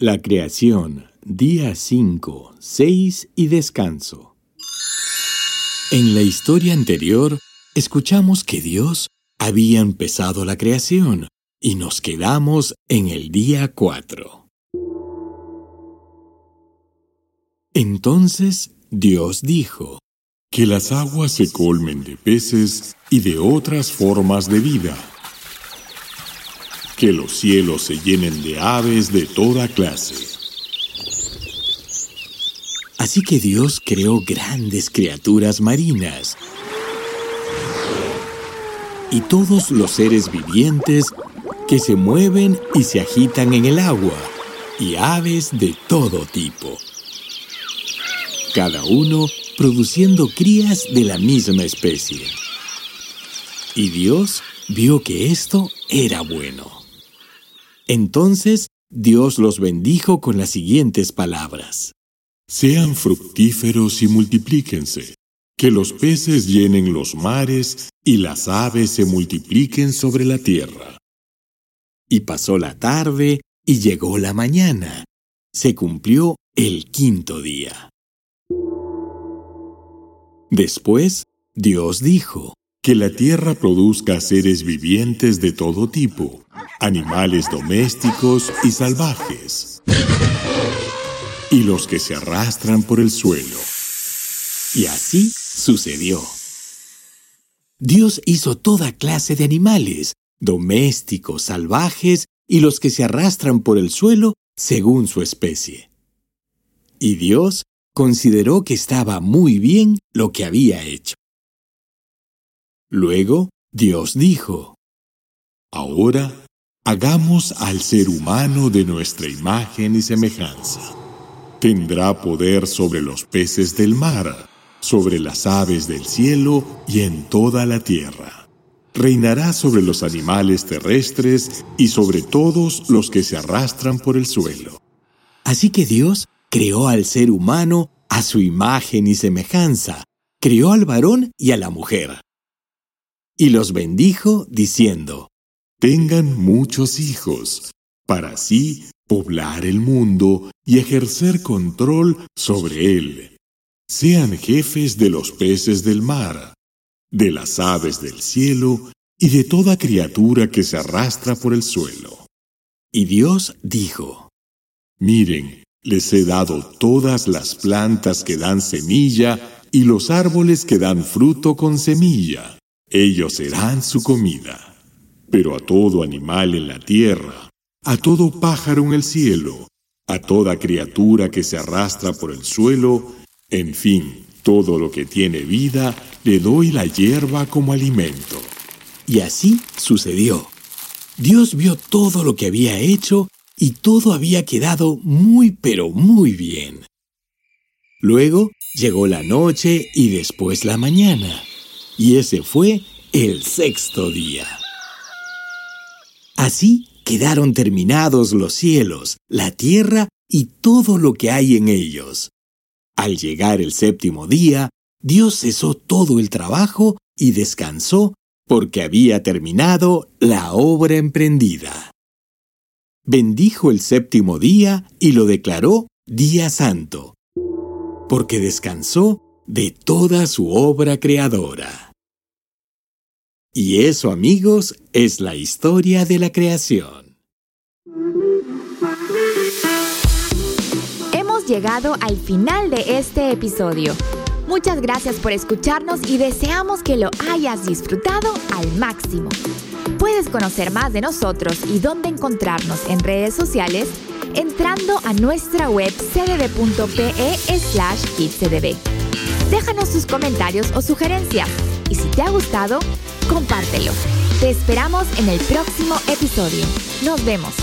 La creación, día 5, 6 y descanso. En la historia anterior, escuchamos que Dios había empezado la creación y nos quedamos en el día 4. Entonces Dios dijo, Que las aguas se colmen de peces y de otras formas de vida que los cielos se llenen de aves de toda clase. Así que Dios creó grandes criaturas marinas y todos los seres vivientes que se mueven y se agitan en el agua, y aves de todo tipo. Cada uno produciendo crías de la misma especie. Y Dios vio que esto era bueno. Entonces Dios los bendijo con las siguientes palabras. Sean fructíferos y multiplíquense, que los peces llenen los mares y las aves se multipliquen sobre la tierra. Y pasó la tarde y llegó la mañana. Se cumplió el quinto día. Después, Dios dijo, Que la tierra produzca seres vivientes de todo tipo animales domésticos y salvajes, y los que se arrastran por el suelo. Y así sucedió. Dios hizo toda clase de animales, domésticos, salvajes y los que se arrastran por el suelo según su especie. Y Dios consideró que estaba muy bien lo que había hecho. Luego Dios dijo, Ahora Hagamos al ser humano de nuestra imagen y semejanza. Tendrá poder sobre los peces del mar, sobre las aves del cielo y en toda la tierra. Reinará sobre los animales terrestres y sobre todos los que se arrastran por el suelo. Así que Dios creó al ser humano a su imagen y semejanza, creó al varón y a la mujer. Y los bendijo diciendo, tengan muchos hijos, para así poblar el mundo y ejercer control sobre él. Sean jefes de los peces del mar, de las aves del cielo y de toda criatura que se arrastra por el suelo. Y Dios dijo, Miren, les he dado todas las plantas que dan semilla y los árboles que dan fruto con semilla. Ellos serán su comida. Pero a todo animal en la tierra, a todo pájaro en el cielo, a toda criatura que se arrastra por el suelo, en fin, todo lo que tiene vida, le doy la hierba como alimento. Y así sucedió. Dios vio todo lo que había hecho y todo había quedado muy pero muy bien. Luego llegó la noche y después la mañana, y ese fue el sexto día. Así quedaron terminados los cielos, la tierra y todo lo que hay en ellos. Al llegar el séptimo día, Dios cesó todo el trabajo y descansó porque había terminado la obra emprendida. Bendijo el séptimo día y lo declaró día santo, porque descansó de toda su obra creadora. Y eso, amigos, es la historia de la creación. Hemos llegado al final de este episodio. Muchas gracias por escucharnos y deseamos que lo hayas disfrutado al máximo. Puedes conocer más de nosotros y dónde encontrarnos en redes sociales entrando a nuestra web cdb.pe slash. Déjanos tus comentarios o sugerencias y si te ha gustado, compártelo. Te esperamos en el próximo episodio. Nos vemos.